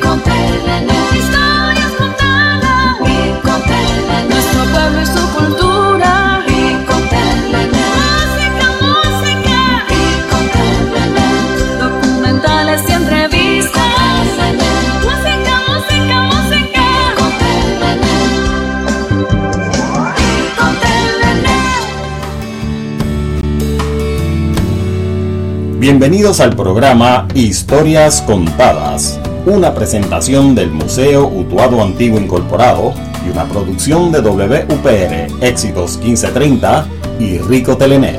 Conta Bienvenidos al programa Historias Contadas, una presentación del Museo Utuado Antiguo Incorporado y una producción de WPR, Éxitos 1530 y Rico Telenet.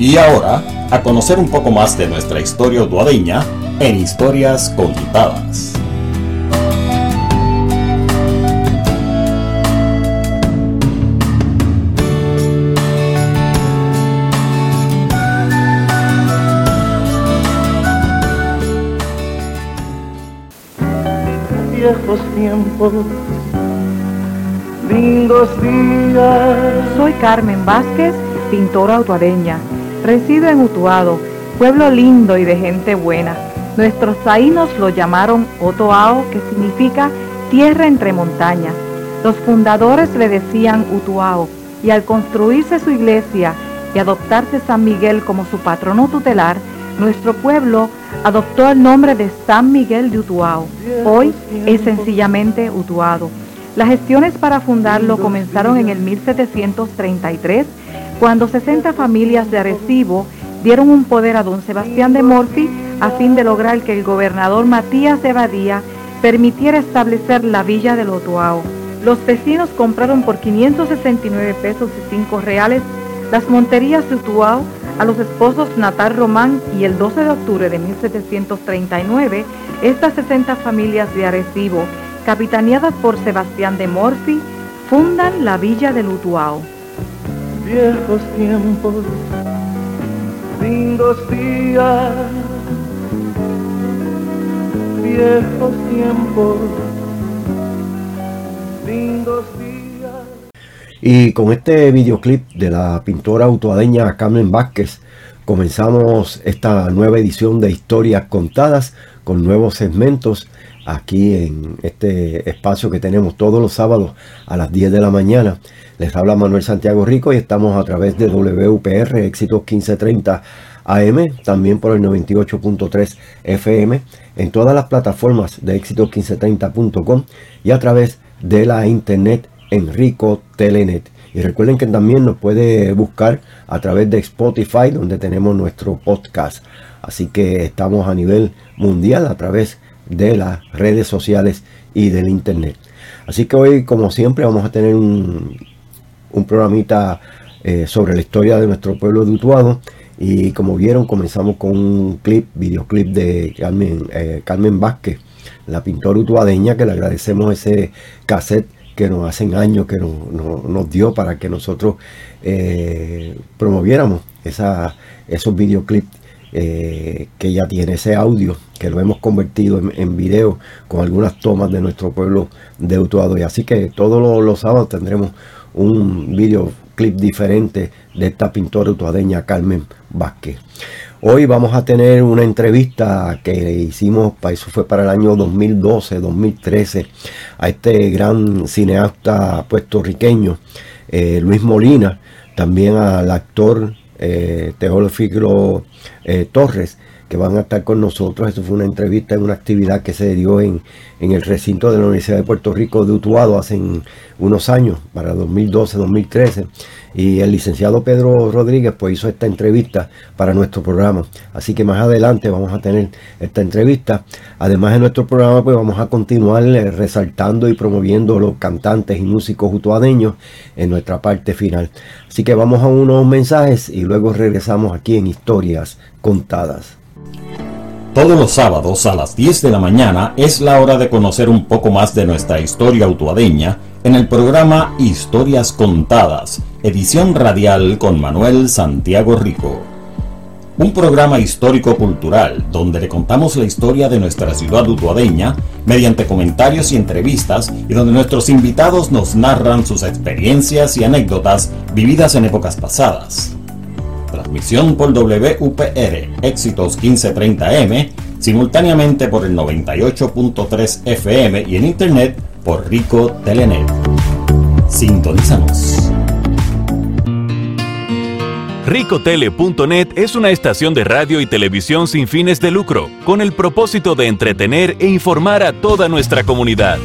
Y ahora, a conocer un poco más de nuestra historia utuadeña en Historias Contadas. Tiempos, lindos días. Soy Carmen Vázquez, pintora autuadeña. Resido en Utuado, pueblo lindo y de gente buena. Nuestros taínos lo llamaron Otoao, que significa tierra entre montañas. Los fundadores le decían Utuao, y al construirse su iglesia y adoptarse San Miguel como su patrono tutelar, nuestro pueblo adoptó el nombre de San Miguel de Utuado. Hoy es sencillamente Utuado. Las gestiones para fundarlo comenzaron en el 1733, cuando 60 familias de Arecibo dieron un poder a don Sebastián de Morfi a fin de lograr que el gobernador Matías de Badía permitiera establecer la villa de Utuado. Los vecinos compraron por 569 pesos y 5 reales las monterías de Utuado a los esposos Natal Román y el 12 de octubre de 1739, estas 60 familias de Arecibo, capitaneadas por Sebastián de Morfi, fundan la villa de Lutuao. Viejos tiempos, lindos días, viejos tiempos, lindos días. Y con este videoclip de la pintora autoadeña Carmen Vázquez comenzamos esta nueva edición de Historias Contadas con nuevos segmentos aquí en este espacio que tenemos todos los sábados a las 10 de la mañana. Les habla Manuel Santiago Rico y estamos a través de WPR Éxitos 1530 AM, también por el 98.3 FM, en todas las plataformas de éxitos1530.com y a través de la internet Enrico Telenet. Y recuerden que también nos puede buscar a través de Spotify, donde tenemos nuestro podcast. Así que estamos a nivel mundial a través de las redes sociales y del internet. Así que hoy, como siempre, vamos a tener un, un programita eh, sobre la historia de nuestro pueblo de Utuado. Y como vieron, comenzamos con un clip, videoclip de Carmen, eh, Carmen Vázquez, la pintora utuadeña, que le agradecemos ese cassette que nos hacen años que nos, dio para que nosotros eh, promoviéramos esos videoclips eh, que ya tiene, ese audio que lo hemos convertido en, video con algunas tomas de nuestro pueblo de Utuado. Y así que todos los, los sábados tendremos un videoclip diferente de esta pintora utuadeña Carmen Vázquez. Hoy vamos a tener una entrevista que hicimos, eso fue para el año 2012, 2013, a este gran cineasta puertorriqueño, eh, Luis Molina, también al actor eh, Teófilo eh, Torres, que van a estar con nosotros. Eso fue una entrevista en una actividad que se dio en, en el recinto de la Universidad de Puerto Rico de Utuado hace unos años, para 2012-2013 y el licenciado Pedro Rodríguez pues hizo esta entrevista para nuestro programa. Así que más adelante vamos a tener esta entrevista. Además de nuestro programa pues vamos a continuar eh, resaltando y promoviendo los cantantes y músicos utuadeños en nuestra parte final. Así que vamos a unos mensajes y luego regresamos aquí en Historias Contadas. Todos los sábados a las 10 de la mañana es la hora de conocer un poco más de nuestra historia utuadeña en el programa Historias Contadas, edición radial con Manuel Santiago Rico. Un programa histórico-cultural donde le contamos la historia de nuestra ciudad utuadeña mediante comentarios y entrevistas y donde nuestros invitados nos narran sus experiencias y anécdotas vividas en épocas pasadas transmisión por WPR Éxitos 1530M, simultáneamente por el 98.3 FM y en internet por Rico Telenet. Sintonízanos. Ricotele.net es una estación de radio y televisión sin fines de lucro, con el propósito de entretener e informar a toda nuestra comunidad.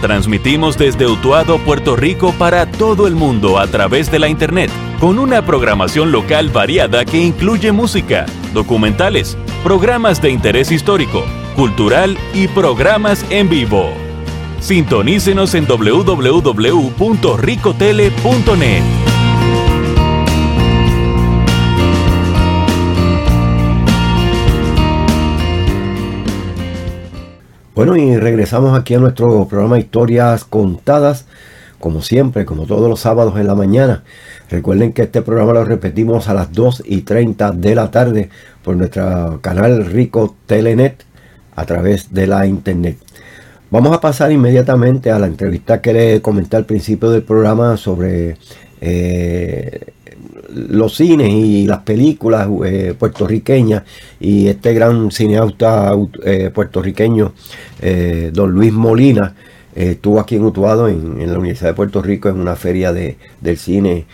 Transmitimos desde Utuado, Puerto Rico para todo el mundo a través de la Internet, con una programación local variada que incluye música, documentales, programas de interés histórico, cultural y programas en vivo. Sintonícenos en www.ricotele.net. Bueno, y regresamos aquí a nuestro programa Historias Contadas, como siempre, como todos los sábados en la mañana. Recuerden que este programa lo repetimos a las 2 y 30 de la tarde por nuestro canal Rico Telenet a través de la internet. Vamos a pasar inmediatamente a la entrevista que le comenté al principio del programa sobre eh, los cines y las películas eh, puertorriqueñas y este gran cineasta eh, puertorriqueño, eh, don Luis Molina, estuvo aquí en Utuado, en, la Universidad de Puerto Rico, en una feria de, del cine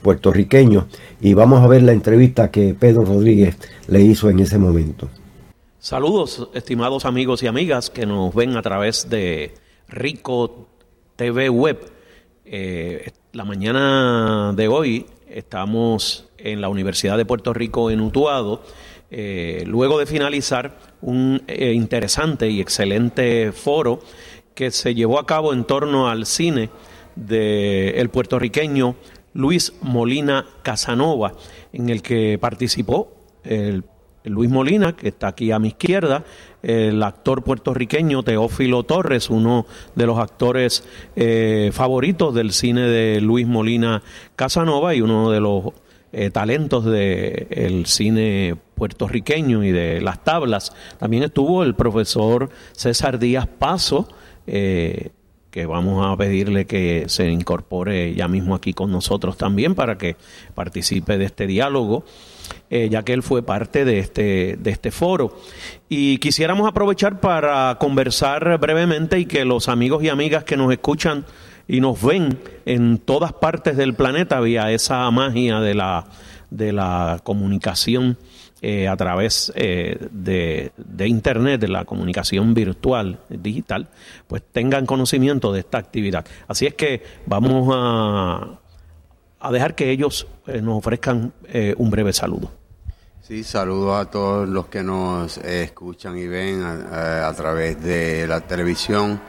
puertorriqueño. Y vamos a ver la entrevista que Pedro Rodríguez le hizo en ese momento. Saludos, estimados amigos y amigas que nos ven a través de Rico TV Web. la mañana de hoy Estamos en la Universidad de Puerto Rico en Utuado, eh, luego de finalizar un eh, interesante y excelente foro que se llevó a cabo en torno al cine del puertorriqueño Luis Molina Casanova, en el que participó el Luis Molina, que está aquí a mi izquierda, el actor puertorriqueño Teófilo Torres, uno de los actores eh, favoritos del cine de Luis Molina Casanova y uno de los eh, talentos del cine puertorriqueño y de las tablas. También estuvo el profesor César Díaz Paso, eh, que vamos a pedirle que se incorpore ya mismo aquí con nosotros también para que participe de este diálogo. Eh, ya que él fue parte de este, de este foro. Y quisiéramos aprovechar para conversar brevemente y que los amigos y amigas que nos escuchan y nos ven en todas partes del planeta vía esa magia de la, de la comunicación eh, a través eh, de, de, Internet, de la comunicación virtual, digital, pues tengan conocimiento de esta actividad. Así es que vamos a a dejar que ellos eh, nos ofrezcan eh, un breve saludo. Sí, saludos a todos los que nos eh, escuchan y ven a, través de la televisión.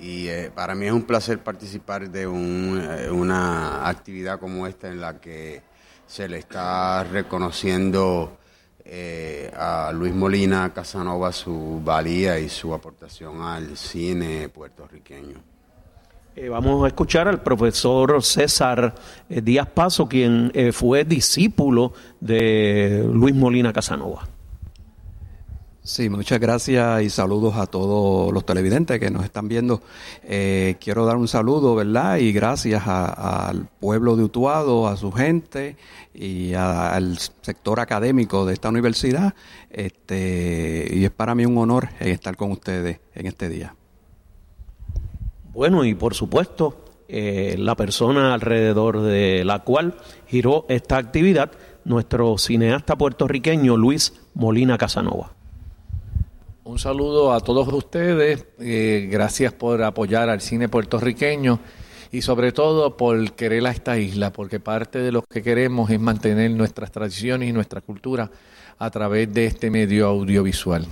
Y para mí es un placer participar de una actividad como esta en la que se le está reconociendo a Luis Molina Casanova su valía y su aportación al cine puertorriqueño. Eh, vamos a escuchar al profesor César eh, Díaz Paso, quien eh, fue discípulo de Luis Molina Casanova. Sí, muchas gracias y saludos a todos los televidentes que nos están viendo. quiero dar un saludo, ¿verdad? Y gracias al pueblo de Utuado, a su gente y al sector académico de esta universidad. Este, y es para mí un honor estar con ustedes en este día. Bueno, y por supuesto, eh, la persona alrededor de la cual giró esta actividad, nuestro cineasta puertorriqueño Luis Molina Casanova. Un saludo a todos ustedes, eh, gracias por apoyar al cine puertorriqueño y sobre todo por querer a esta isla, porque parte de lo que queremos es mantener nuestras tradiciones y nuestra cultura a través de este medio audiovisual.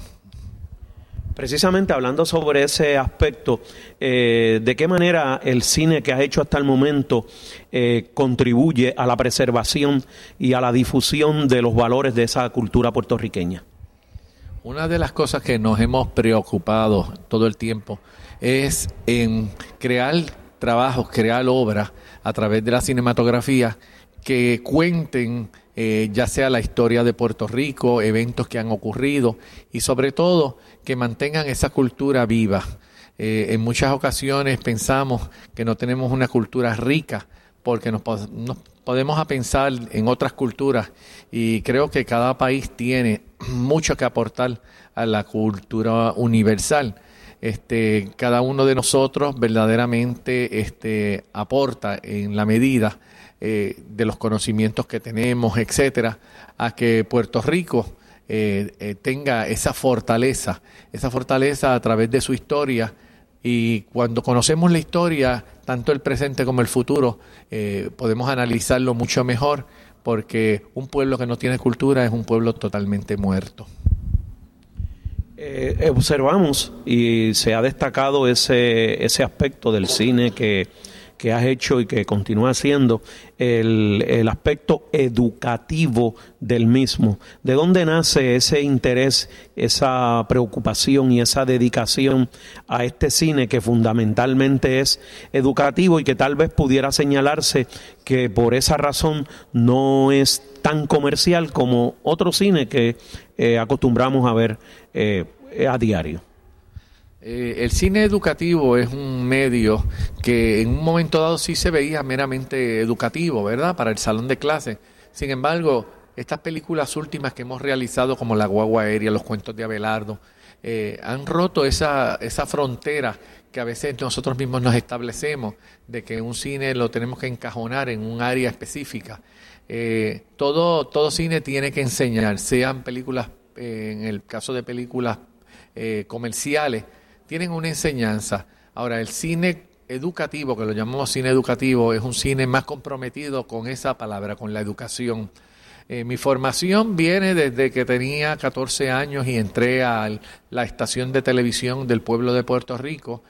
Precisamente hablando sobre ese aspecto, eh, ¿de qué manera el cine que has hecho hasta el momento eh, contribuye a la preservación y a la difusión de los valores de esa cultura puertorriqueña? Una de las cosas que nos hemos preocupado todo el tiempo es en crear trabajos, crear obras a través de la cinematografía que cuenten eh, ya sea la historia de Puerto Rico, eventos que han ocurrido y sobre todo que mantengan esa cultura viva. Eh, en muchas ocasiones pensamos que no tenemos una cultura rica porque nos, podemos pensar en otras culturas y creo que cada país tiene mucho que aportar a la cultura universal. Este, cada uno de nosotros verdaderamente este, aporta en la medida eh, de los conocimientos que tenemos, etcétera, a que Puerto Rico eh, eh, tenga esa fortaleza, esa fortaleza a través de su historia. Y cuando conocemos la historia, tanto el presente como el futuro, podemos analizarlo mucho mejor, porque un pueblo que no tiene cultura es un pueblo totalmente muerto. Eh, observamos y se ha destacado ese, ese aspecto del cine que, que has hecho y que continúa haciendo, el, el, aspecto educativo del mismo. ¿De dónde nace ese interés, esa preocupación y esa dedicación a este cine que fundamentalmente es educativo y que tal vez pudiera señalarse que por esa razón no es tan comercial como otro cine que eh, acostumbramos a ver eh, a diario? Eh, el cine educativo es un medio que en un momento dado sí se veía meramente educativo, ¿verdad? Para el salón de clase. Sin embargo, estas películas últimas que hemos realizado, como La Guagua Aérea, Los Cuentos de Abelardo, han roto esa, esa frontera que a veces nosotros mismos nos establecemos de que un cine lo tenemos que encajonar en un área específica. Eh, todo, todo cine tiene que enseñar, sean películas, eh, en el caso de películas eh, comerciales, tienen una enseñanza. Ahora, el cine educativo, que lo llamamos cine educativo, es un cine más comprometido con esa palabra, con la educación. mi formación viene desde que tenía 14 años y entré a la estación de televisión del pueblo de Puerto Rico,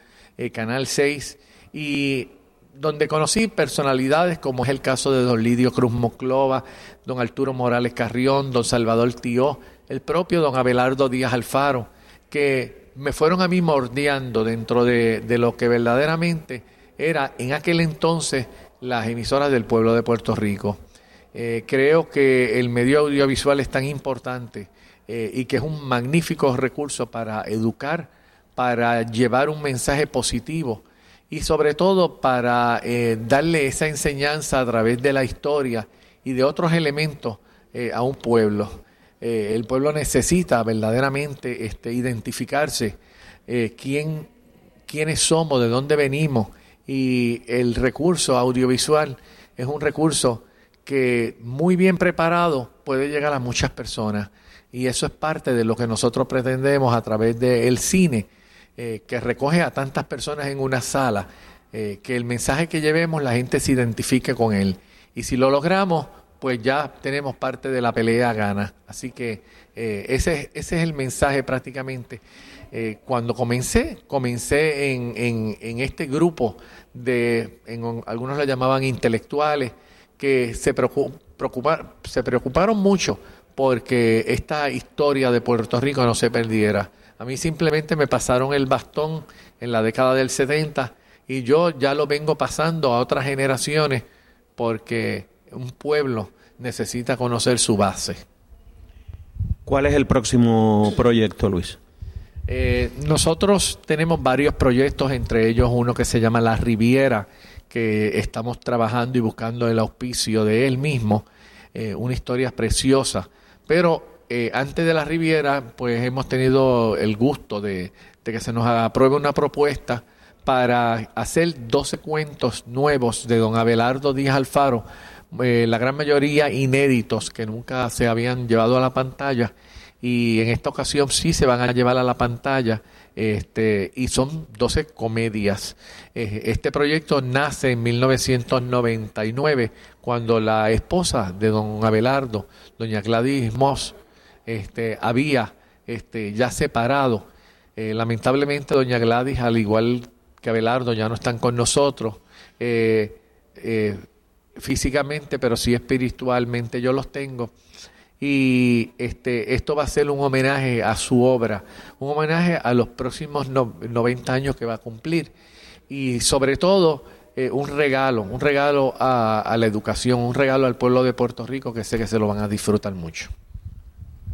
Canal 6, y donde conocí personalidades como es el caso de don Lidio Cruz Moclova, don Arturo Morales Carrión, don Salvador Tío, el propio don Abelardo Díaz Alfaro, que me fueron a mí mordeando dentro de, lo que verdaderamente era en aquel entonces las emisoras del pueblo de Puerto Rico. Eh, creo que el medio audiovisual es tan importante eh, y que es un magnífico recurso para educar, para llevar un mensaje positivo y sobre todo para eh, darle esa enseñanza a través de la historia y de otros elementos a un pueblo. Eh, el pueblo necesita verdaderamente este, identificarse quién, quiénes somos, de dónde venimos y el recurso audiovisual es un recurso que muy bien preparado puede llegar a muchas personas y eso es parte de lo que nosotros pretendemos a través del cine eh, que recoge a tantas personas en una sala, eh, que el mensaje que llevemos la gente se identifique con él. Y si lo logramos, pues ya tenemos parte de la pelea gana. Así que eh, ese, es el mensaje prácticamente. cuando comencé, comencé en, en, este grupo de, en, algunos lo llamaban intelectuales, que se, se preocuparon mucho porque esta historia de Puerto Rico no se perdiera. A mí simplemente me pasaron el bastón en la década del 70 y yo ya lo vengo pasando a otras generaciones porque un pueblo necesita conocer su base. ¿Cuál es el próximo proyecto, Luis? Eh, nosotros tenemos varios proyectos, entre ellos uno que se llama La Riviera, que estamos trabajando y buscando el auspicio de él mismo, eh, una historia preciosa, pero eh, antes de la Riviera, pues hemos tenido el gusto de, que se nos apruebe una propuesta para hacer 12 cuentos nuevos de don Abelardo Díaz Alfaro, eh, la gran mayoría inéditos que nunca se habían llevado a la pantalla y en esta ocasión sí se van a llevar a la pantalla este, y son 12 comedias. Eh, este proyecto nace en 1999 cuando la esposa de don Abelardo, doña Gladys Moss, este, había este, ya separado. Eh, lamentablemente, doña Gladys, al igual que Abelardo, ya no están con nosotros físicamente, pero sí espiritualmente yo los tengo. Y este, esto va a ser un homenaje a su obra, un homenaje a los próximos 90 años que va a cumplir. Y sobre todo, un regalo, un regalo a, a la educación, un regalo al pueblo de Puerto Rico que sé que se lo van a disfrutar mucho.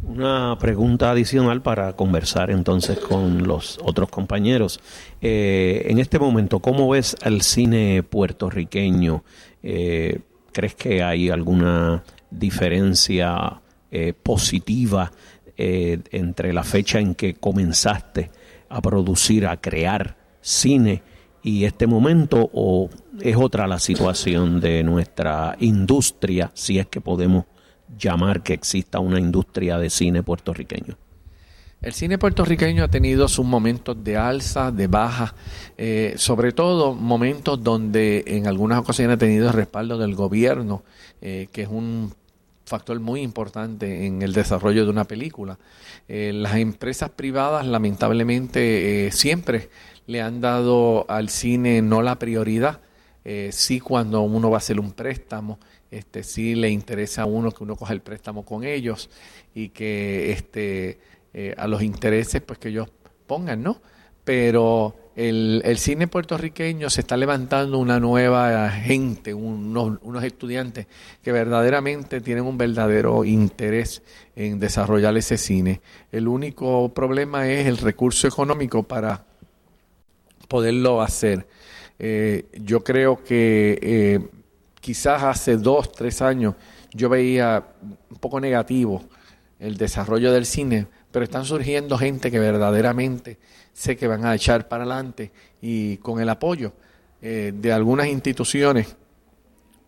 Una pregunta adicional para conversar entonces con los otros compañeros. Eh, en este momento, ¿cómo ves al cine puertorriqueño? Eh, ¿Crees que hay alguna diferencia eh, positiva entre la fecha en que comenzaste a producir, a crear cine y este momento o es otra la situación de nuestra industria, si es que podemos llamar que exista una industria de cine puertorriqueño? El cine puertorriqueño ha tenido sus momentos de alza, de baja, eh, sobre todo momentos donde en algunas ocasiones ha tenido el respaldo del gobierno, eh, que es un factor muy importante en el desarrollo de una película. Eh, las empresas privadas lamentablemente siempre le han dado al cine no la prioridad, sí cuando uno va a hacer un préstamo, este, sí le interesa a uno que uno coja el préstamo con ellos y que este, eh, a los intereses pues que ellos pongan, ¿no? Pero el, el, cine puertorriqueño se está levantando una nueva gente, unos, unos, estudiantes que verdaderamente tienen un verdadero interés en desarrollar ese cine. El único problema es el recurso económico para poderlo hacer. Eh, yo creo que eh, quizás hace dos, tres años yo veía un poco negativo el desarrollo del cine, pero están surgiendo gente que verdaderamente sé que van a echar para adelante y con el apoyo eh, de algunas instituciones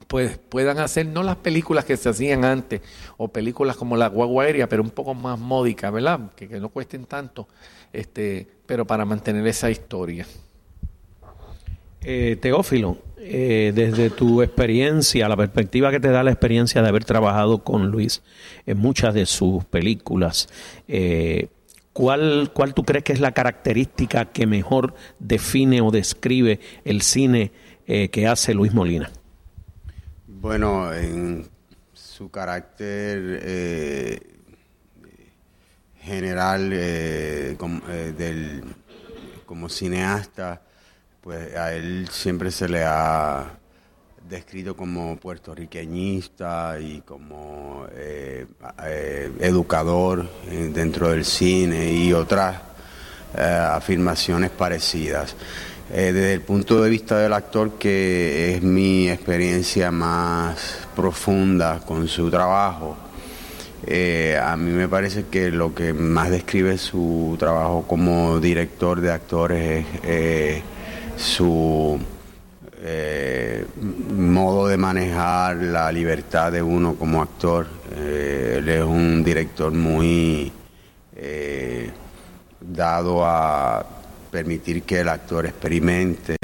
pues puedan hacer no las películas que se hacían antes o películas como la guagua aérea pero un poco más módicas, ¿verdad? Que, que no cuesten tanto, este, pero para mantener esa historia. Eh, Teófilo, eh, desde tu experiencia, la perspectiva que te da la experiencia de haber trabajado con Luis en muchas de sus películas, eh, ¿cuál, ¿cuál tú crees que es la característica que mejor define o describe el cine que hace Luis Molina? Bueno, en su carácter general como, del, como cineasta, pues a él siempre se le ha descrito como puertorriqueñista y como eh, eh, educador eh, dentro del cine y otras afirmaciones parecidas. desde el punto de vista del actor, que es mi experiencia más profunda con su trabajo, a mí me parece que lo que más describe su trabajo como director de actores es su eh, modo de manejar la libertad de uno como actor. Eh, él es un director muy eh, dado a permitir que el actor experimente,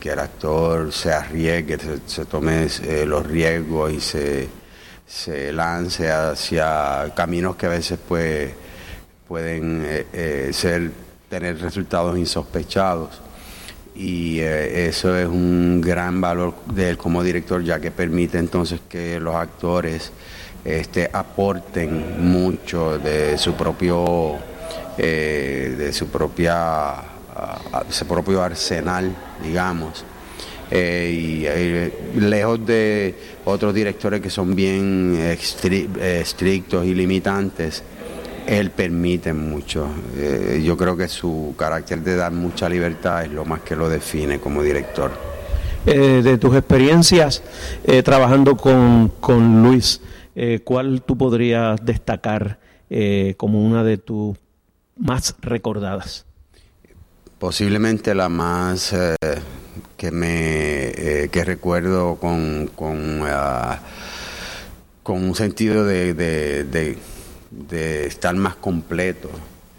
que el actor se arriesgue, se, tome los riesgos y se, se, lance hacia caminos que a veces pues, pueden ser, tener resultados insospechados y eh, eso es un gran valor de él como director ya que permite entonces que los actores este, aporten mucho de su propio eh, de su propia su propio arsenal digamos. Eh, y lejos de otros directores que son bien estrictos y limitantes él permite mucho. Eh, yo creo que su carácter de dar mucha libertad es lo más que lo define como director. Eh, de tus experiencias eh, trabajando con, con Luis, ¿cuál tú podrías destacar como una de tus más recordadas? Posiblemente la más que me que recuerdo con, con, ah, con un sentido de de estar más completo.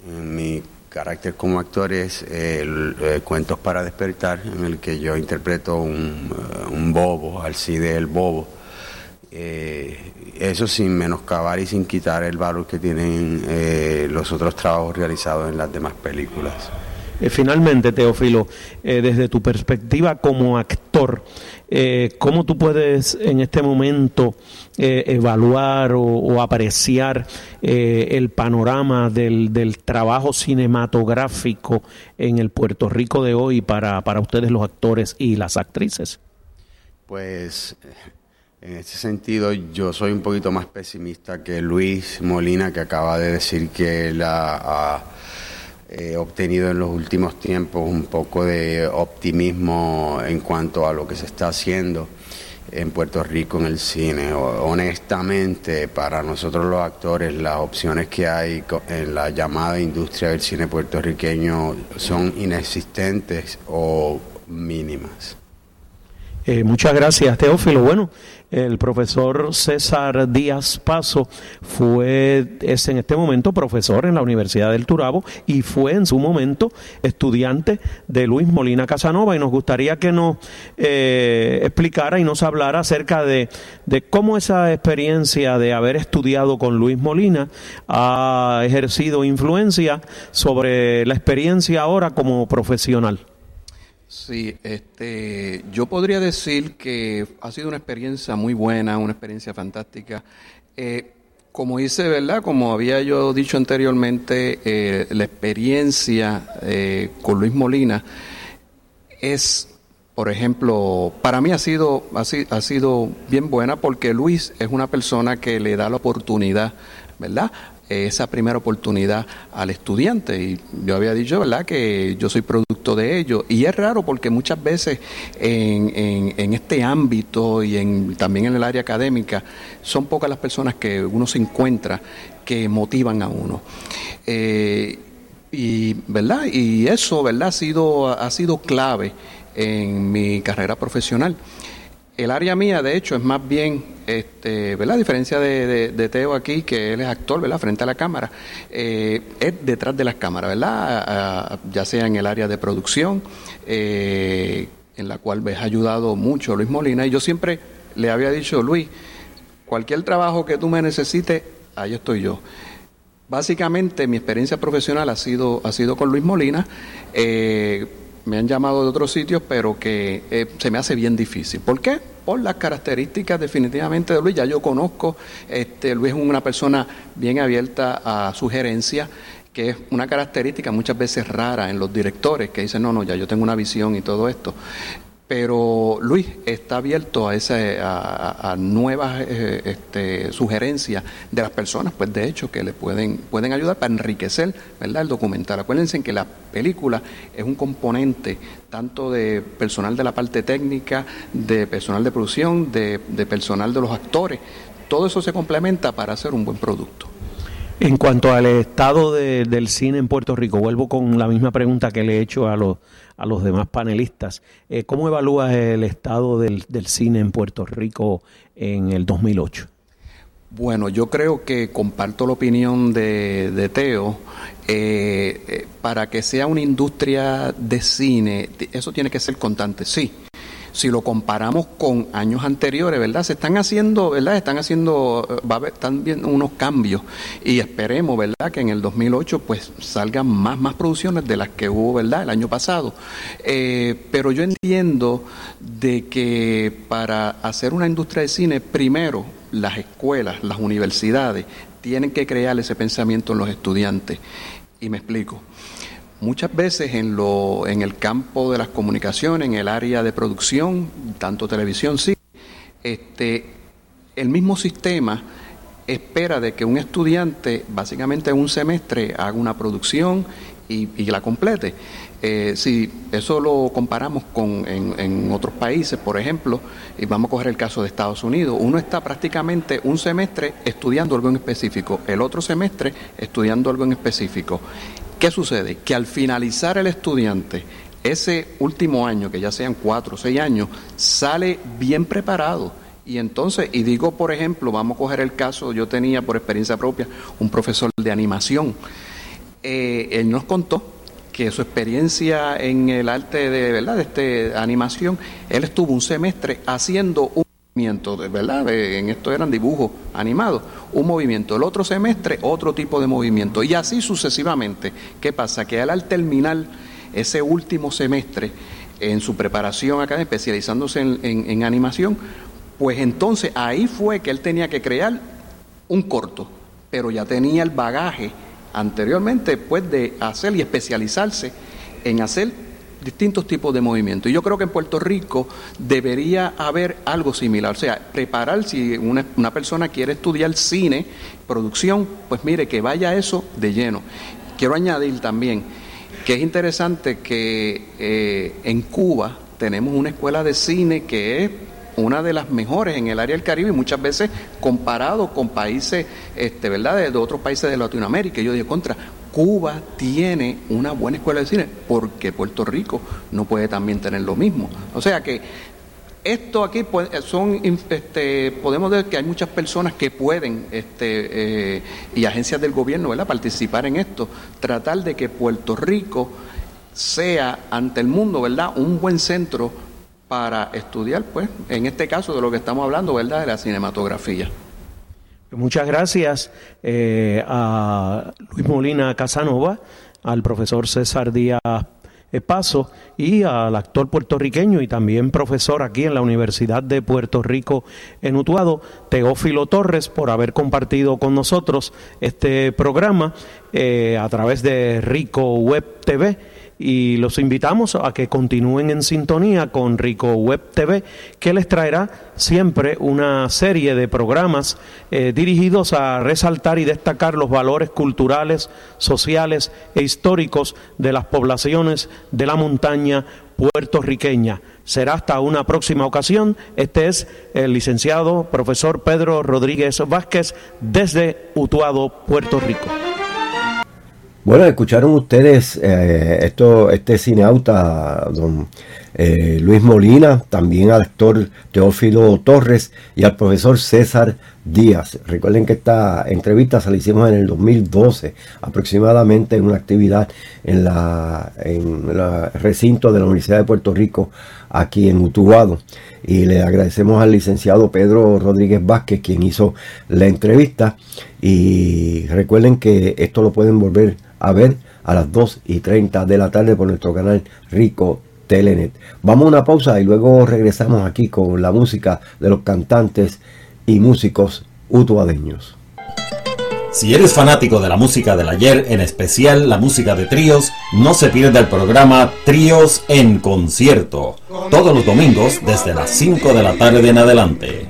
En mi carácter como actor es el, eh, Cuentos para despertar, en el que yo interpreto un, eh, un bobo, el bobo. Eh, eso sin menoscabar y sin quitar el valor que tienen los otros trabajos realizados en las demás películas. Finalmente, Teófilo, desde tu perspectiva como actor, eh, ¿Cómo tú puedes en este momento eh, evaluar o, apreciar eh, el panorama del, trabajo cinematográfico en el Puerto Rico de hoy para, para ustedes los actores y las actrices? Pues En ese sentido, yo soy un poquito más pesimista que Luis Molina, que acaba de decir que él ha, eh, obtenido en los últimos tiempos un poco de optimismo en cuanto a lo que se está haciendo en Puerto Rico en el cine. Honestamente, para nosotros los actores, las opciones que hay en la llamada industria del cine puertorriqueño son inexistentes o mínimas. Eh, muchas gracias, Teófilo. Bueno, el profesor César Díaz Paso fue, es en este momento profesor en la Universidad del Turabo y fue en su momento estudiante de Luis Molina Casanova y nos gustaría que nos eh, explicara y nos hablara acerca de, de cómo esa experiencia de haber estudiado con Luis Molina ha ejercido influencia sobre la experiencia ahora como profesional. Sí, este, yo podría decir que ha sido una experiencia muy buena, una experiencia fantástica. Eh, como hice, ¿verdad? Como había yo dicho anteriormente, eh, la experiencia eh, con Luis Molina es, por ejemplo, para mí ha sido, ha, ha sido bien buena porque Luis es una persona que le da la oportunidad, ¿verdad? Esa primera oportunidad al estudiante. Y yo había dicho, ¿verdad?, que yo soy producto de ello. Y es raro porque muchas veces en, en, este ámbito y en, también en el área académica son pocas las personas que uno se encuentra que motivan a uno. Eh, y, ¿verdad? y eso ¿verdad? Ha, sido, ha sido clave en mi carrera profesional. El área mía, de hecho, es más bien, este, ¿verdad? A diferencia de, Teo aquí, que él es actor, ¿verdad? Frente a la cámara, eh, es detrás de las cámaras, ¿verdad? ya sea en el área de producción, eh, en la cual me ha ayudado mucho Luis Molina. Y yo siempre le había dicho, Luis, cualquier trabajo que tú me necesites, ahí estoy yo. Básicamente mi experiencia profesional ha sido, ha sido con Luis Molina. Eh, me han llamado de otros sitios, pero que eh, se me hace bien difícil. ¿Por qué? Por las características definitivamente de Luis. Ya yo conozco, este, Luis es una persona bien abierta a sugerencias, que es una característica muchas veces rara en los directores, que dicen, no, no, ya yo tengo una visión y todo esto. Pero Luis está abierto a, ese, a, nuevas eh, este, sugerencias de las personas, pues de hecho, que le pueden, pueden ayudar para enriquecer ¿verdad? el documental. Acuérdense que la película es un componente tanto de personal de la parte técnica, de personal de producción, de, de personal de los actores. Todo eso se complementa para hacer un buen producto. En cuanto al estado del cine en Puerto Rico, vuelvo con la misma pregunta que le he hecho a los, a los demás panelistas. Eh, ¿Cómo evalúas el estado del, cine en Puerto Rico en el 2008? Bueno, yo creo que comparto la opinión de, Teo. Eh, eh, para que sea una industria de cine, eso tiene que ser constante, sí si lo comparamos con años anteriores, ¿verdad? Se están haciendo, ¿verdad? Están haciendo, va a haber, están viendo unos cambios y esperemos, ¿verdad? Que en el 2008 pues salgan más, más producciones de las que hubo, ¿verdad? El año pasado. Eh, pero yo entiendo de que para hacer una industria de cine, primero las escuelas, las universidades, tienen que crear ese pensamiento en los estudiantes. Y me explico. Muchas veces en, lo, en el campo de las comunicaciones, en el área de producción, tanto televisión, sí, este, el mismo sistema espera de que un estudiante básicamente en un semestre haga una producción y, la complete. Eh, si eso lo comparamos con en, en, otros países, por ejemplo, y vamos a coger el caso de Estados Unidos, uno está prácticamente un semestre estudiando algo en específico, el otro semestre estudiando algo en específico. ¿Qué sucede? Que al finalizar el estudiante, ese último año, que ya sean cuatro o seis años, sale bien preparado. Y entonces, y digo, por ejemplo, vamos a coger el caso, yo tenía por experiencia propia un profesor de animación. Eh, él nos contó que su experiencia en el arte de, ¿verdad? de este, animación, él estuvo un semestre haciendo un ¿verdad? En esto eran dibujos animados, un movimiento. El otro semestre, otro tipo de movimiento. Y así sucesivamente. ¿Qué pasa? Que al terminar ese último semestre en su preparación acá, especializándose en, animación, pues entonces ahí fue que él tenía que crear un corto, pero ya tenía el bagaje anteriormente pues de hacer y especializarse en hacer distintos tipos de movimientos. Y yo creo que en Puerto Rico debería haber algo similar, o sea, preparar si una, una persona quiere estudiar cine, producción, pues mire, que vaya eso de lleno. Quiero añadir también que es interesante que eh, en Cuba tenemos una escuela de cine que es una de las mejores en el área del Caribe y muchas veces comparado con países, este, ¿verdad?, de, de otros países de Latinoamérica. Yo digo, contra, Cuba tiene una buena escuela de cine, porque Puerto Rico no puede también tener lo mismo. O sea que esto aquí son, este, podemos ver que hay muchas personas que pueden, este, eh, y agencias del gobierno, ¿verdad?, participar en esto, tratar de que Puerto Rico sea ante el mundo, ¿verdad?, un buen centro para estudiar, pues, en este caso de lo que estamos hablando, ¿verdad?, de la cinematografía. Muchas gracias eh, a Luis Molina Casanova, al profesor César Díaz Paso y al actor puertorriqueño y también profesor aquí en la Universidad de Puerto Rico en Utuado, Teófilo Torres, por haber compartido con nosotros este programa eh, a través de Rico Web TV y los invitamos a que continúen en sintonía con Rico Web TV, que les traerá siempre una serie de programas eh, dirigidos a resaltar y destacar los valores culturales, sociales e históricos de las poblaciones de la montaña puertorriqueña. Será hasta una próxima ocasión. Este es el licenciado profesor Pedro Rodríguez Vázquez desde Utuado, Puerto Rico. Bueno, escucharon ustedes eh, esto, este cineauta, don eh, Luis Molina, también al actor Teófilo Torres y al profesor César Díaz. Recuerden que esta entrevista se la hicimos en el 2012, aproximadamente en una actividad en la en el recinto de la Universidad de Puerto Rico, aquí en Utuado. Y le agradecemos al licenciado Pedro Rodríguez Vázquez, quien hizo la entrevista. Y recuerden que esto lo pueden volver a ver a las 2 y 30 de la tarde por nuestro canal Rico Telenet. Vamos a una pausa y luego regresamos aquí con la música de los cantantes y músicos utuadeños. Si eres fanático de la música del ayer, en especial la música de tríos, no se pierda el programa Tríos en Concierto, todos los domingos desde las 5 de la tarde en adelante.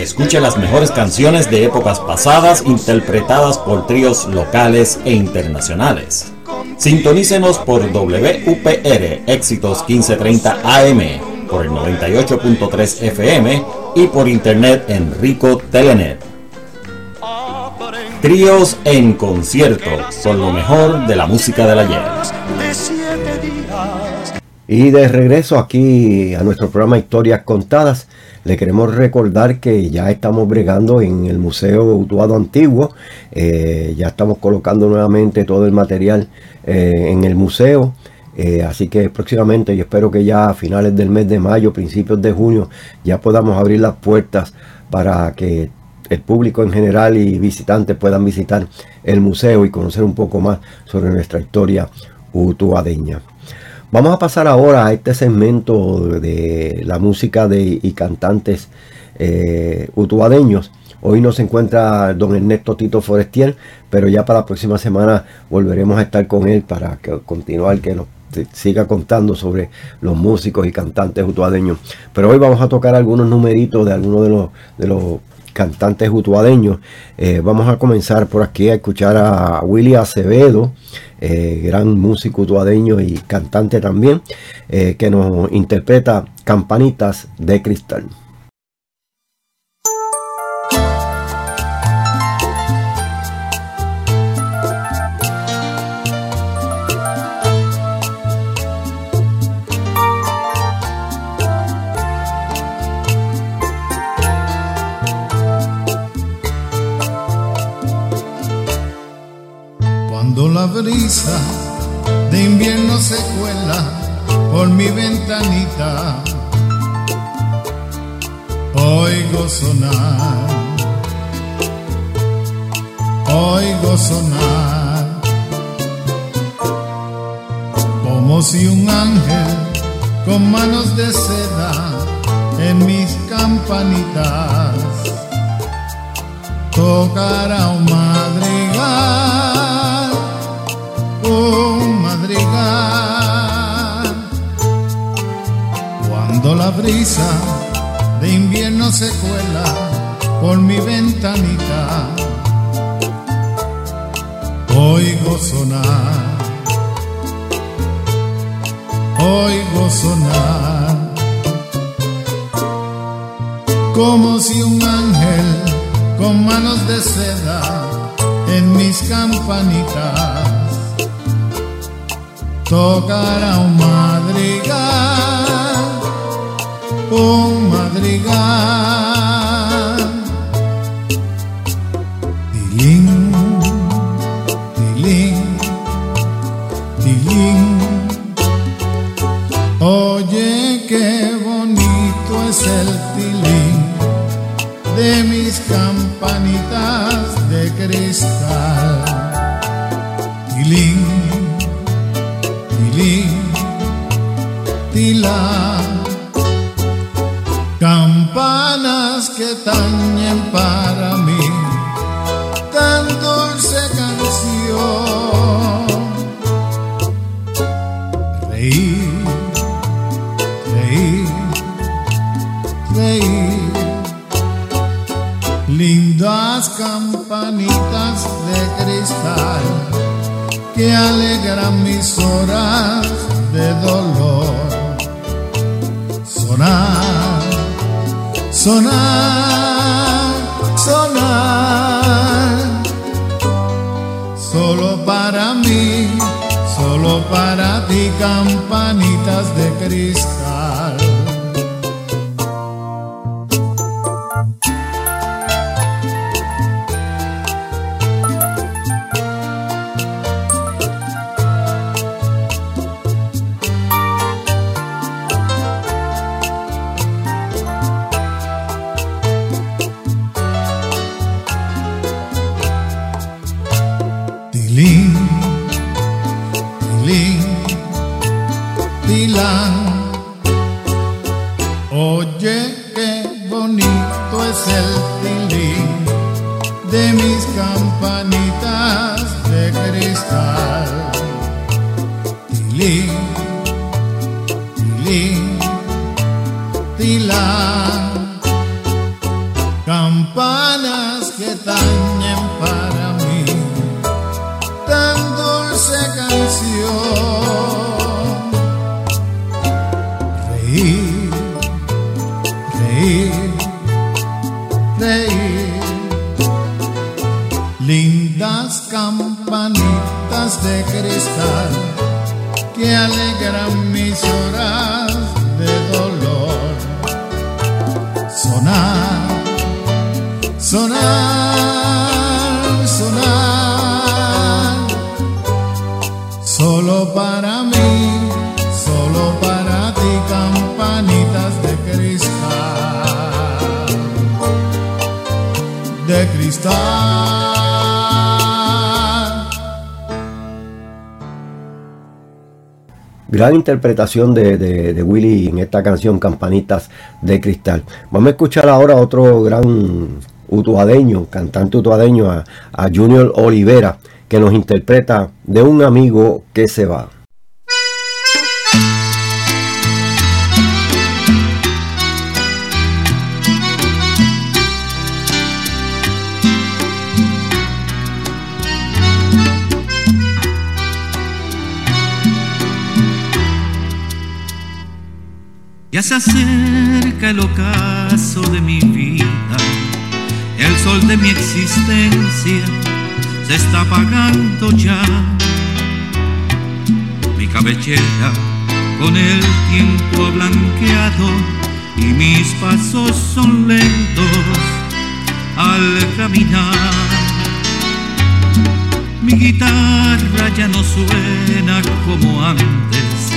Escuche las mejores canciones de épocas pasadas interpretadas por tríos locales e internacionales. Sintonícenos por WPR Éxitos 1530 AM, por el 98.3 FM y por internet en Rico Telenet. Tríos en concierto, con lo mejor de la música del ayer. Y de regreso aquí a nuestro programa Historias Contadas, le queremos recordar que ya estamos bregando en el Museo Utuado Antiguo, eh, ya estamos colocando nuevamente todo el material eh, en el museo. Eh, así que próximamente, y espero que ya a finales del mes de mayo, principios de junio, ya podamos abrir las puertas para que el público en general y visitantes puedan visitar el museo y conocer un poco más sobre nuestra historia utuadeña. Vamos a pasar ahora a este segmento de la música de, y cantantes eh, utuadeños. Hoy no se encuentra don Ernesto Tito Forestier, pero ya para la próxima semana volveremos a estar con él para que, continuar, que nos siga contando sobre los músicos y cantantes utuadeños. Pero hoy vamos a tocar algunos numeritos de algunos de los, de los cantantes utuadeños. Eh, vamos a comenzar por aquí a escuchar a Willy Acevedo, eh, gran músico utuadeño y cantante también, eh, que nos interpreta Campanitas de Cristal. La brisa de invierno se cuela por mi ventanita, oigo sonar, oigo sonar, como si un ángel con manos de seda en mis campanitas tocara un madrigal de invierno se cuela por mi ventanita, oigo sonar, oigo sonar, como si un ángel con manos de seda en mis campanitas tocará un madrigal, un madrigal. Lindas campanitas de cristal que alegran mis horas de dolor. Sonar, sonar, sonar. Solo para mí, solo para ti, campanitas de cristal. Canción. Interpretación de, de, Willy en esta canción Campanitas de Cristal. Vamos a escuchar ahora otro gran utuadeño, cantante utuadeño, a, a Junior Olivera, que nos interpreta de un amigo que se va. Ya se acerca el ocaso de mi vida, el sol de mi existencia se está apagando ya. Mi cabellera con el tiempo ha blanqueado y mis pasos son lentos al caminar. Mi guitarra ya no suena como antes,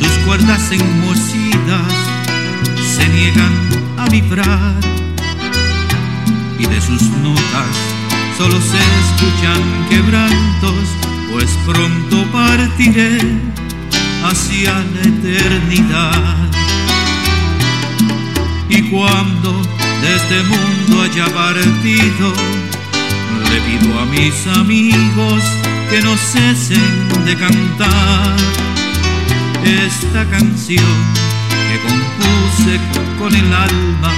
sus cuerdas se niegan a vibrar y de sus notas solo se escuchan quebrantos, pues pronto partiré hacia la eternidad. Y cuando de este mundo haya partido, le pido a mis amigos que no cesen de cantar esta canción con el alma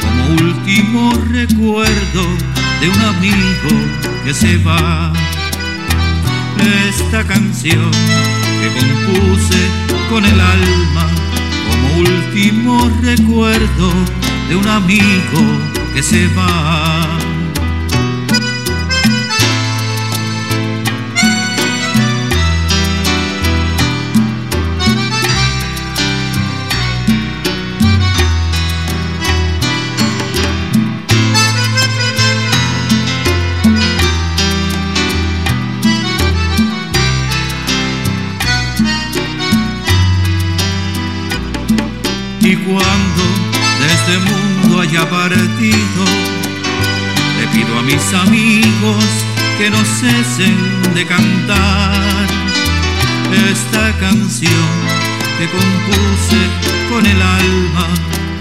como último recuerdo de un amigo que se va. Esta canción que compuse con el alma como último recuerdo de un amigo que se va. Partido, le pido a mis amigos que no cesen de cantar esta canción que compuse con el alma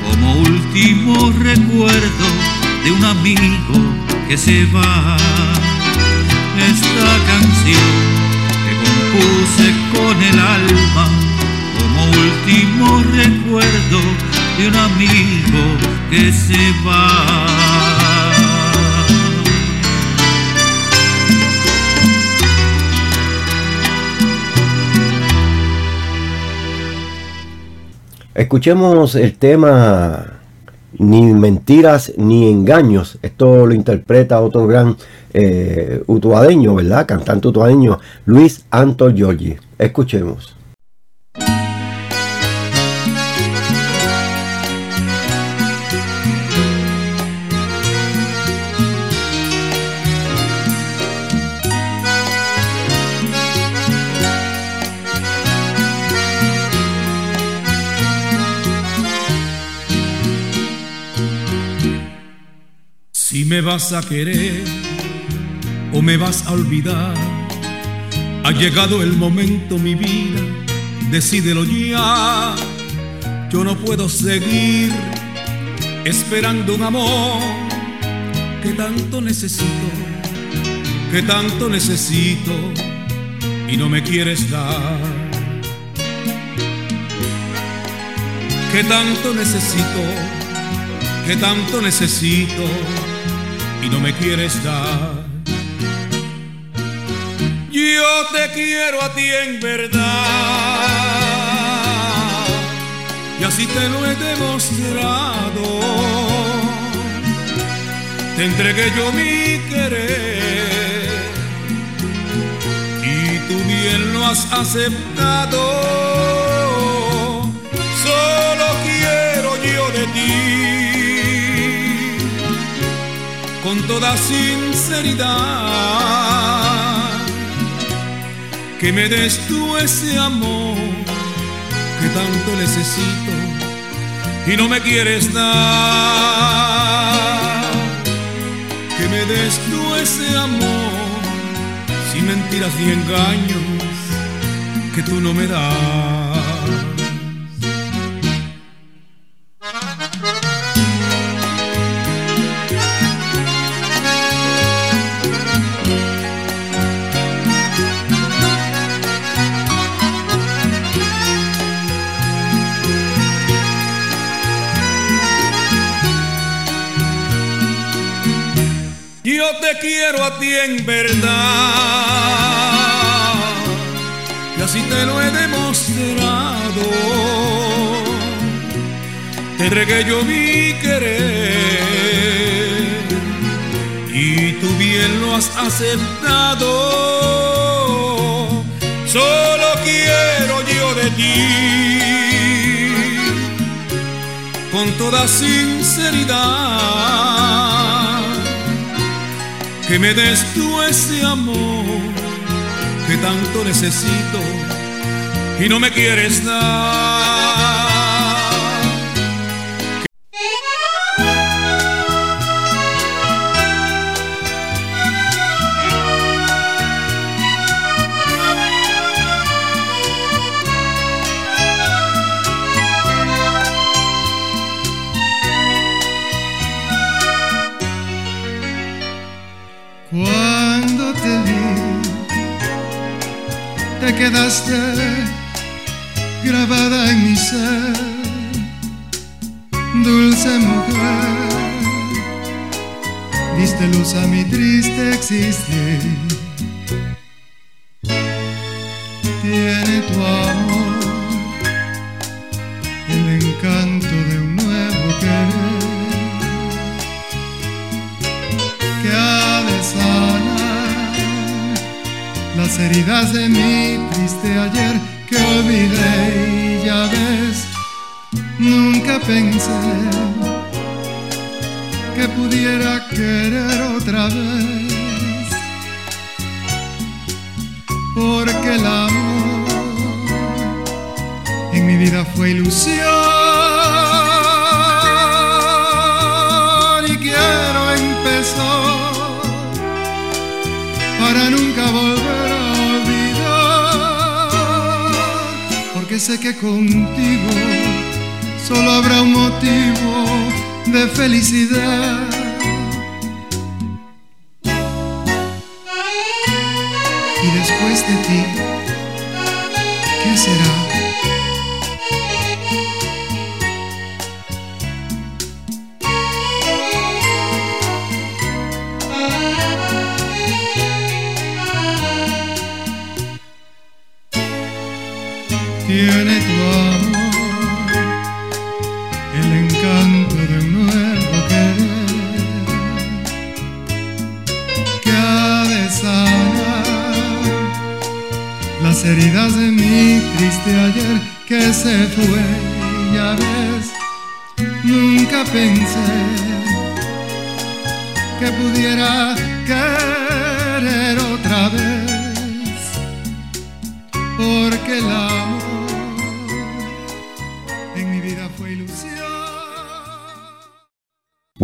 como último recuerdo de un amigo que se va. Esta canción que compuse con el alma como último recuerdo un amigo que se va. Escuchemos el tema Ni mentiras ni engaños. Esto lo interpreta otro gran eh, utuadeño, ¿verdad? Cantante utuadeño, Luis Anto Giorgi. Escuchemos. Me vas a querer o me vas a olvidar, ha llegado el momento, mi vida, decídelo ya. Yo no puedo seguir esperando un amor que tanto necesito, que tanto necesito y no me quieres dar. Que tanto necesito, que tanto necesito y no me quieres dar. Yo te quiero a ti en verdad y así te lo he demostrado. Te entregué yo mi querer y tú bien lo has aceptado. Solo quiero yo de ti con toda sinceridad que me des tú ese amor que tanto necesito y no me quieres dar. Que me des tú ese amor sin mentiras ni engaños que tú no me das. Quiero a ti en verdad y así te lo he demostrado. Te entregué yo mi querer y tú bien lo has aceptado. Solo quiero yo de ti con toda sinceridad que me des tú ese amor que tanto necesito y no me quieres dar. Y después de ti, ¿qué será? Que se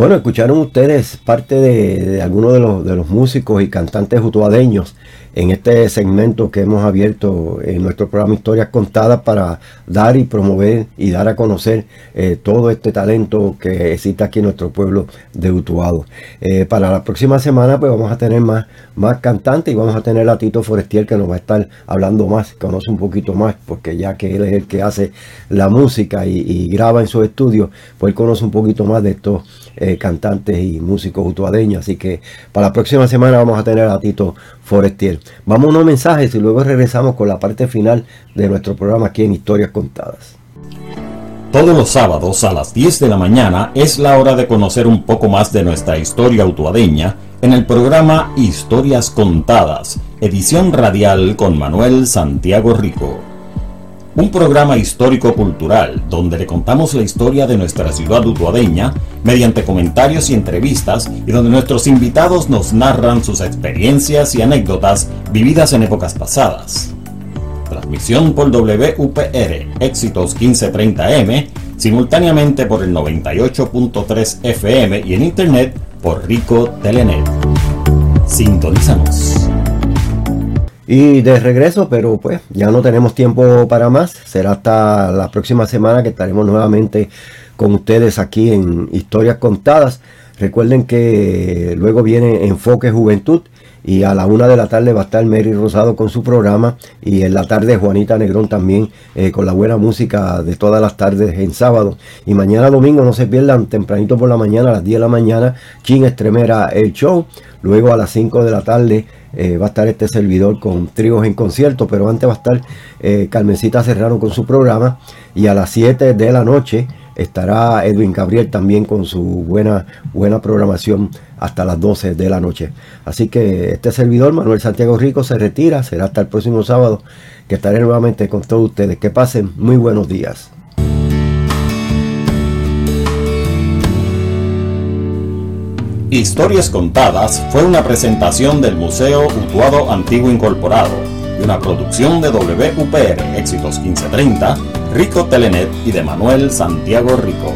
Bueno, escucharon ustedes parte de, algunos de los, de los músicos y cantantes utuadeños en este segmento que hemos abierto en nuestro programa Historias Contadas para dar y promover y dar a conocer eh, todo este talento que existe aquí en nuestro pueblo de Utuado. Eh, para la próxima semana pues vamos a tener más, más cantantes y vamos a tener a Tito Forestier que nos va a estar hablando más, conoce un poquito más, porque ya que él es el que hace la música y, graba en su estudio, pues conoce un poquito más de estos eh, cantantes y músicos utuadeños. Así que para la próxima semana vamos a tener a Tito Forestier. Vamos a unos mensajes y luego regresamos con la parte final de nuestro programa aquí en Historias Contadas. Todos los sábados a las 10 de la mañana es la hora de conocer un poco más de nuestra historia utuadeña en el programa Historias Contadas, edición radial con Manuel Santiago Rico. Un programa histórico-cultural donde le contamos la historia de nuestra ciudad utuadeña mediante comentarios y entrevistas y donde nuestros invitados nos narran sus experiencias y anécdotas vividas en épocas pasadas. Transmisión por WPR Éxitos 1530M, simultáneamente por el 98.3 FM y en internet por Rico Telenet. Sintonízanos. Y de regreso, pero pues ya no tenemos tiempo para más. Será hasta la próxima semana que estaremos nuevamente con ustedes aquí en Historias Contadas. Recuerden que luego viene Enfoque Juventud y a la una de la tarde va a estar Mary Rosado con su programa y en la tarde Juanita Negrón también eh, con la buena música de todas las tardes en sábado. Y mañana domingo no se pierdan tempranito por la mañana a las 10 de la mañana Chin Estremera el show. Luego a las 5 de la tarde eh, va a estar este servidor con tríos en concierto, pero antes va a estar eh, Carmencita Serrano con su programa y a las 7 de la noche estará Edwin Gabriel también con su buena, buena programación hasta las 12 de la noche. Así que este servidor, Manuel Santiago Rico, se retira, será hasta el próximo sábado que estaré nuevamente con todos ustedes. Que pasen muy buenos días. Historias Contadas fue una presentación del Museo Utuado Antiguo Incorporado y una producción de WPR Éxitos 1530, Rico Telenet y de Manuel Santiago Rico.